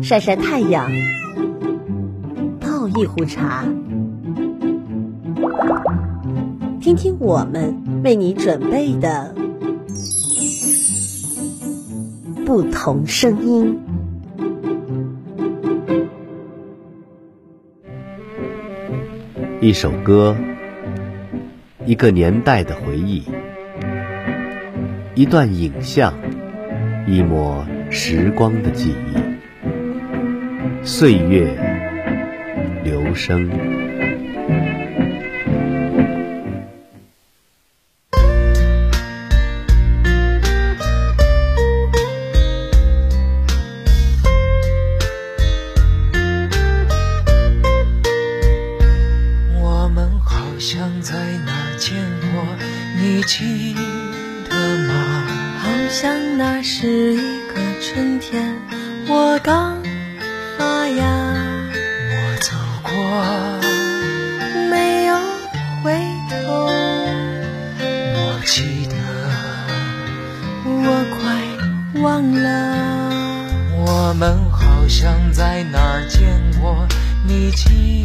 晒晒太阳，泡一壶茶，听听我们为你准备的不同声音。一首歌，一个年代的回忆，一段影像，一抹时光的记忆。岁月流声。我们好像在哪儿见过，你记得吗？好像那是一个春天，我刚见过，你记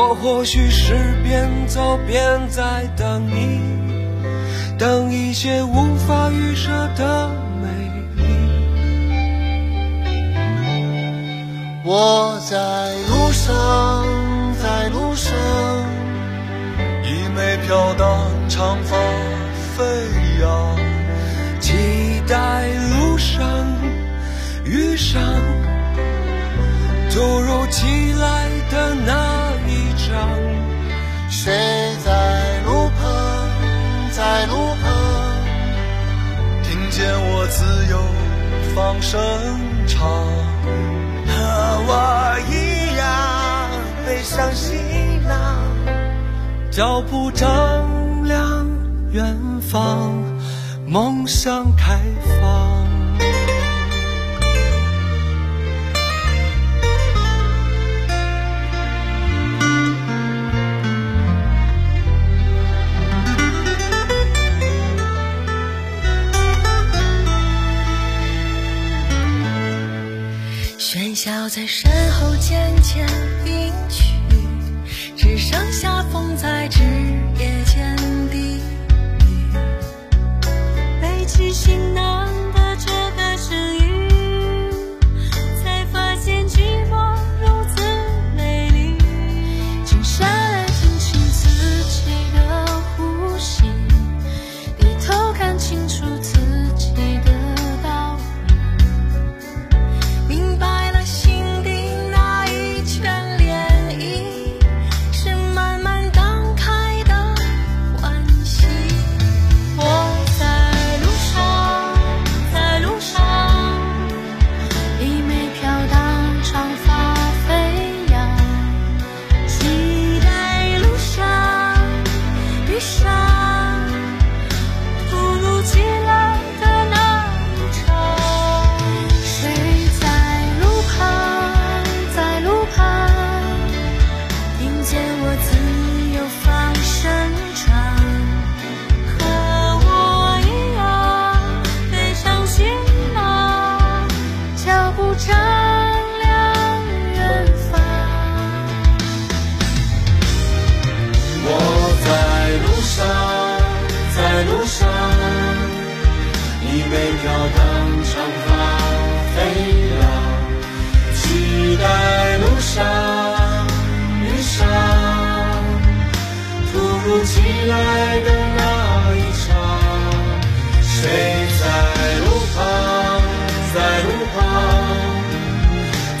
我或许是边走边在等你等一些无法预设的美丽。我在路上在路上衣袂飘荡长发飞扬期待路上遇上突如其来的那谁在路旁在路旁听见我自由放声唱和我一样背上行囊脚步丈量远方梦想开放。突如其来的那一场，谁在路旁？在路旁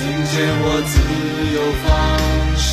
听见我自由放声。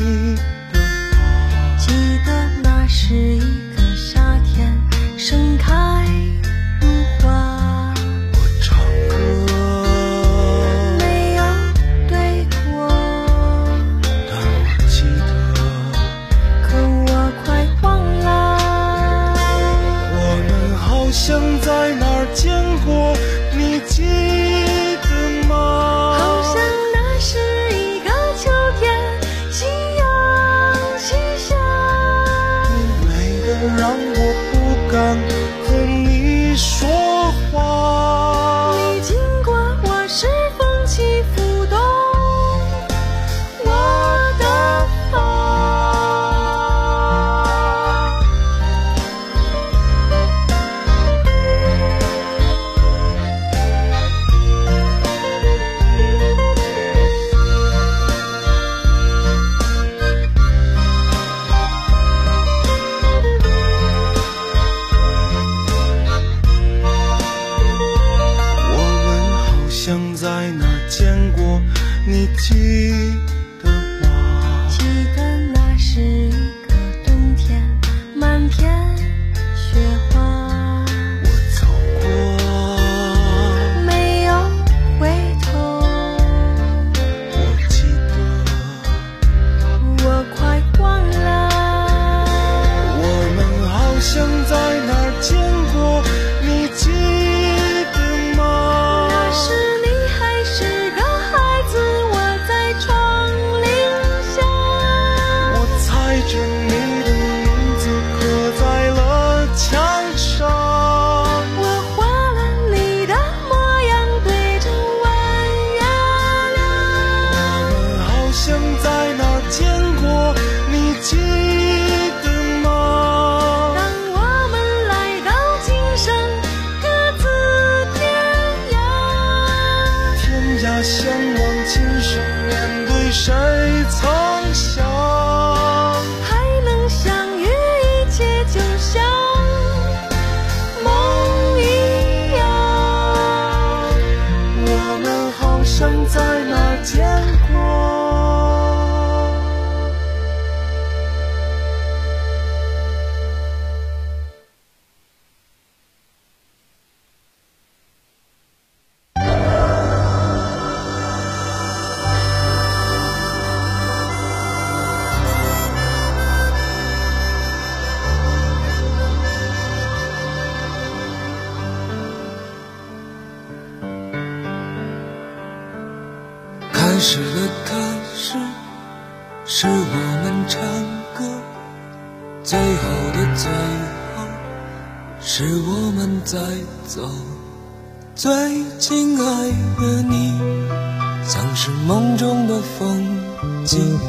风景。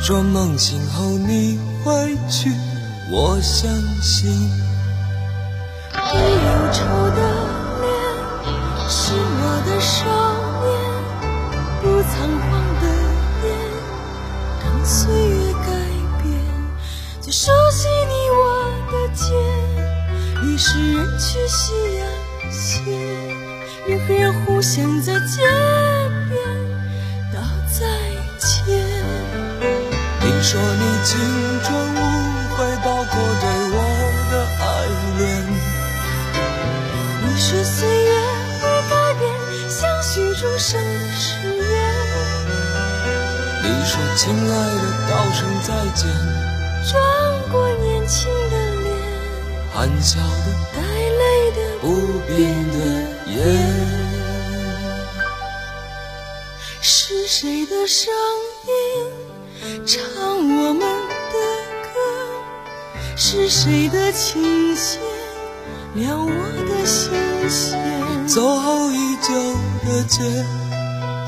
说梦醒后你会去，我相信。你忧愁的脸，是我的少年，不仓皇的眼，让岁月改变。最熟悉你我的肩，已是人去夕阳斜，人和人互相再见说你青春无悔，包括对我的爱恋。你说岁月会改变相许终生的誓言，你说亲爱的，道声再见，转过年轻的脸，含笑的，带泪的不变的眼。是谁的声音唱我们的歌？是谁的琴弦撩我的心弦？走后已久的街，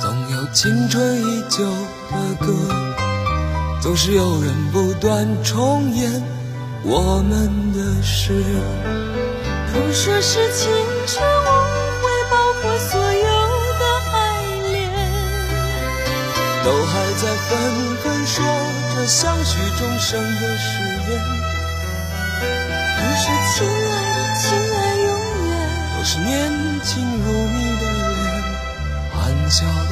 总有青春依旧的歌，总是有人不断重演我们的事。都说是青春无悔，包括所有的爱恋。都还在纷纷说着相许终生的誓言，都是亲爱的，亲爱永远。都是年轻如你的脸，含笑的，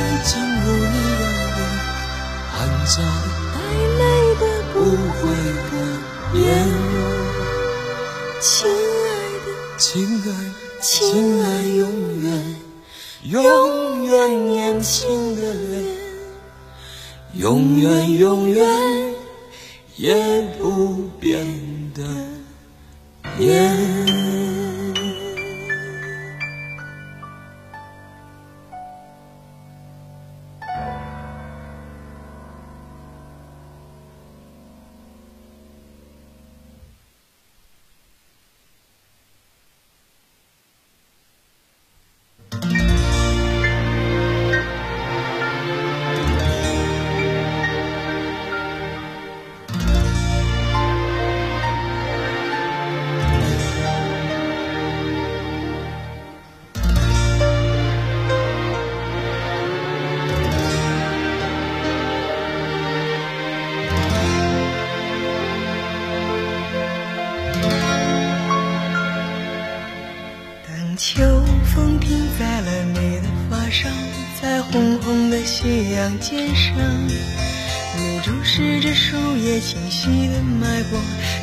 是年轻如你的脸，含笑的，带泪的，不不悔的眼。亲爱的，亲爱的，亲爱永远，永远年轻的脸，永远永远也不变的眼。两肩上，你注视着树叶清晰的脉搏，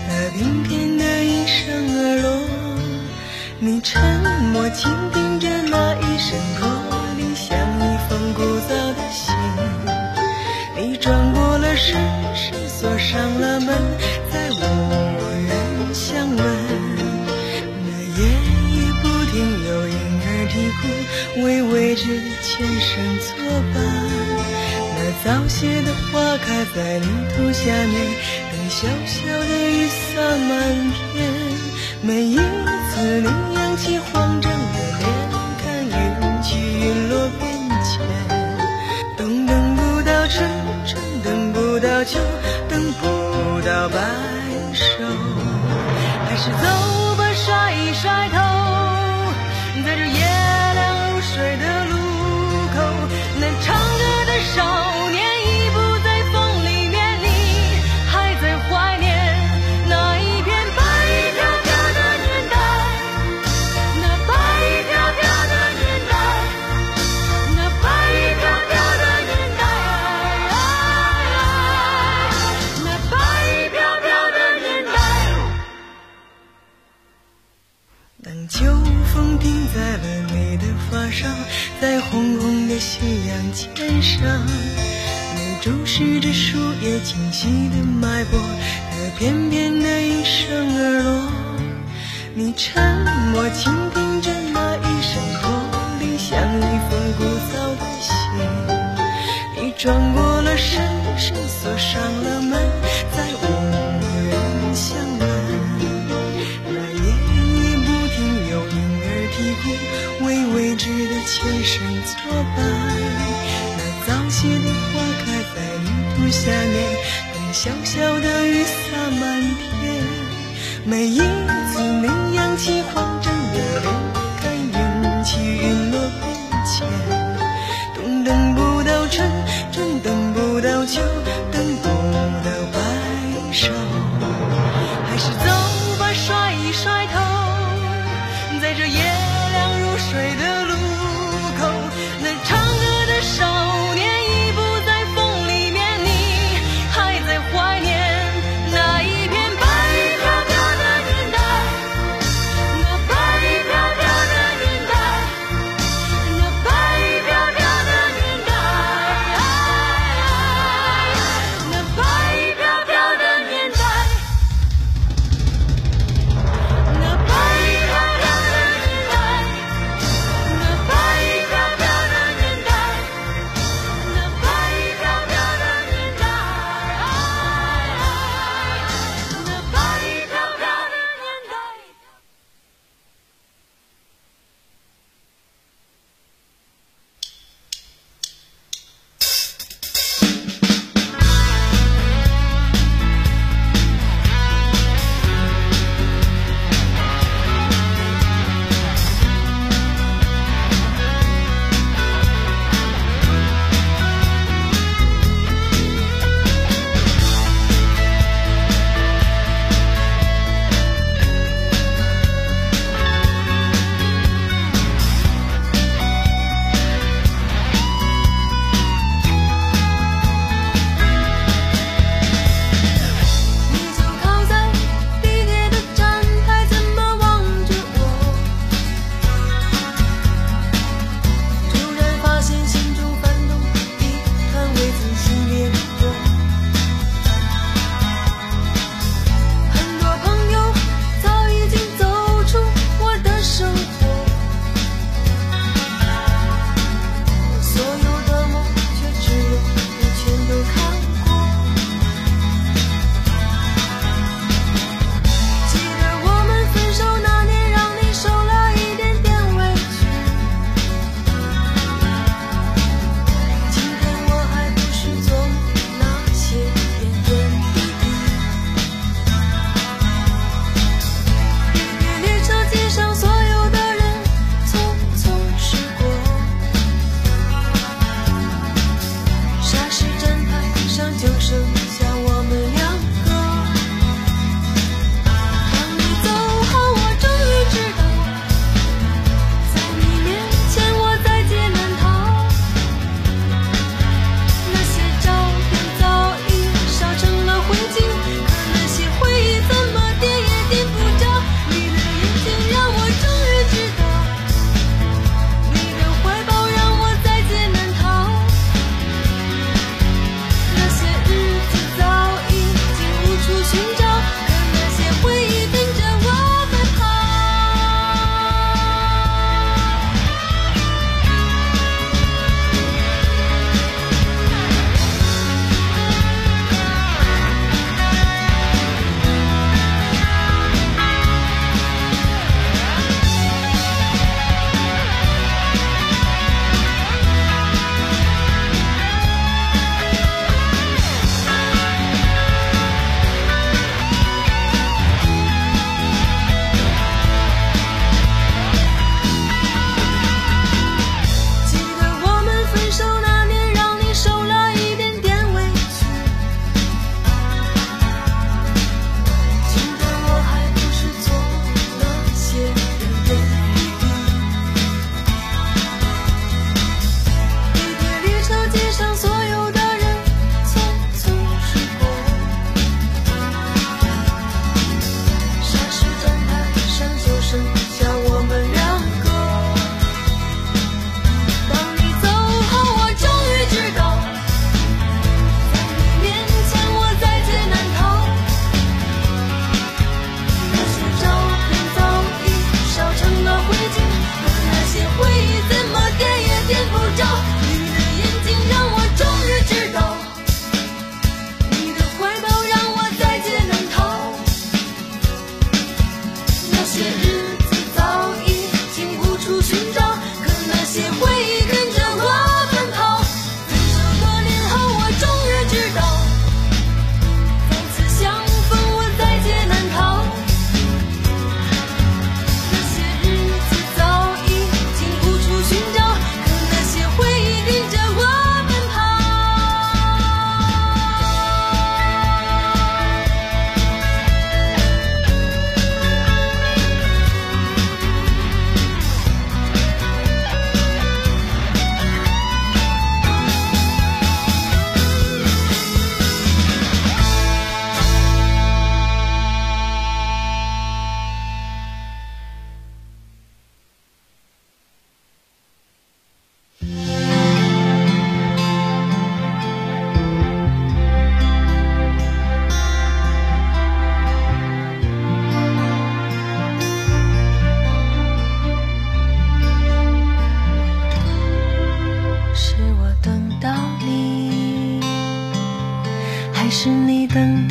它翩翩地应声而落。你沉默倾听谢的花开在泥土下面等小小的雨洒满天每一次你扬起慌张的脸看云起云落变迁等不到春春等不到秋等不到白首还是走吧甩一甩头在这夜凉如水的路口能唱歌的少阳肩上，你注视着树叶清晰的脉搏和翩翩的一声而落。你沉默倾听着那一声驼铃，像一封古早的信。你转过了身，身锁上了门，再无人相问。那夜已不停有婴儿啼哭，未知的前生作伴。那早谢的花开在泥土下面，等小小的雨洒满天。每一次你扬起慌张的脸，看云起云落变迁。冬等不到春，春等不到秋，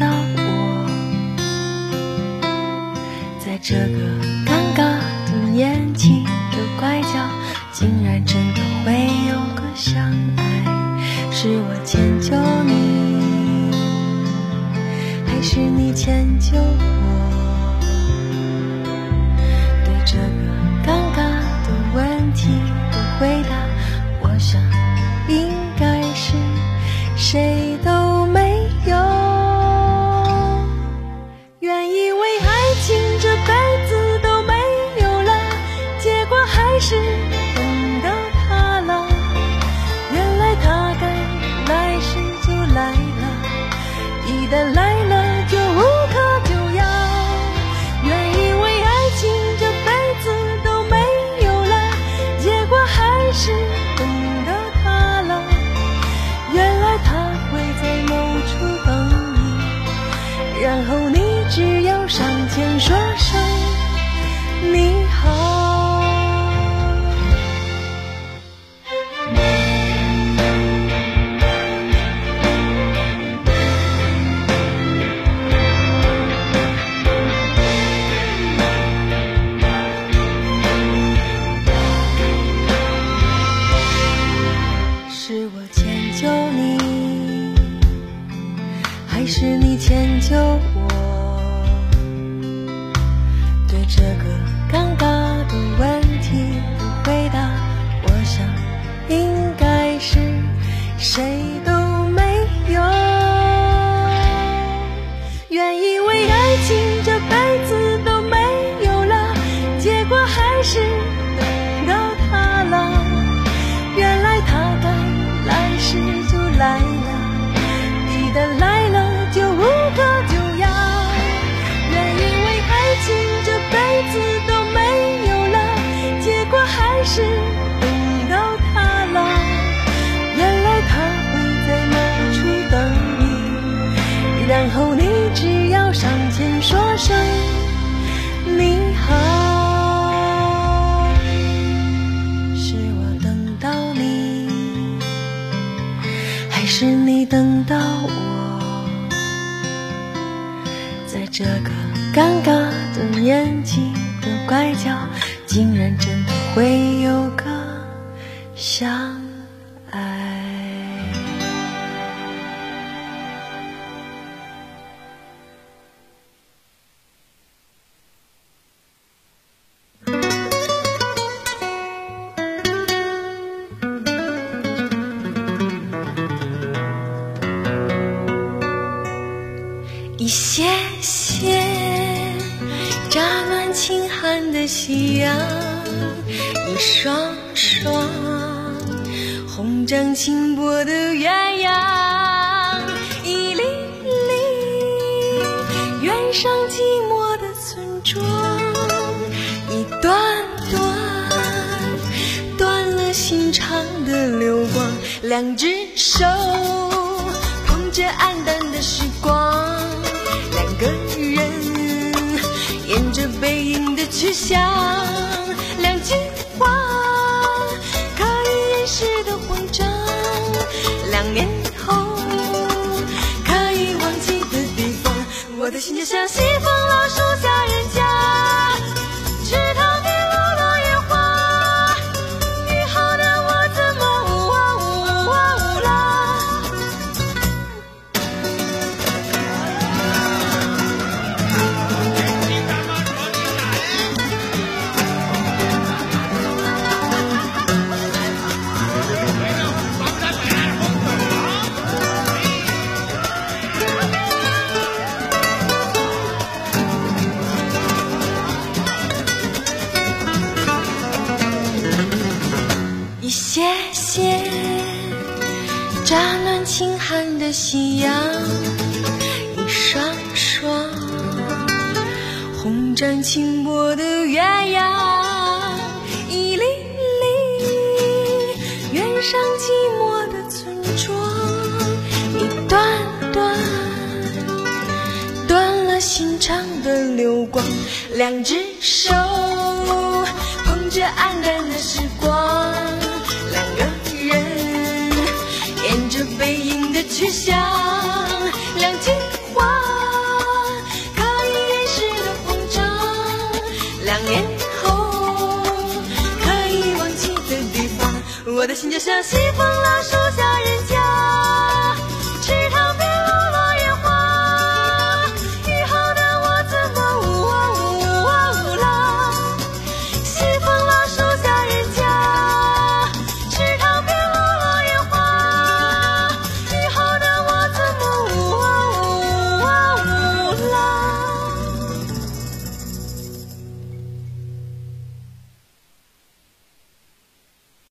到我，在这个尴尬的年纪的拐角，竟然真的会有个相爱，是我迁就你，还是你迁就我？对这个尴尬的问题的回答。然后你只要上前说声红掌轻拨的鸳鸯，一粒粒远上寂寞的村庄，一段段断了心肠的流光，两只手捧着黯淡的时光，两个人沿着背影的去向，我的心就像西风夕阳，一双双红掌轻拨的鸳鸯，一粒粒远上寂寞的村庄，一段段断了心肠的流光，两只手捧着黯淡的时影的去向，两句话可以掩饰的慌张，两年后可以忘记的地方，我的心就像西风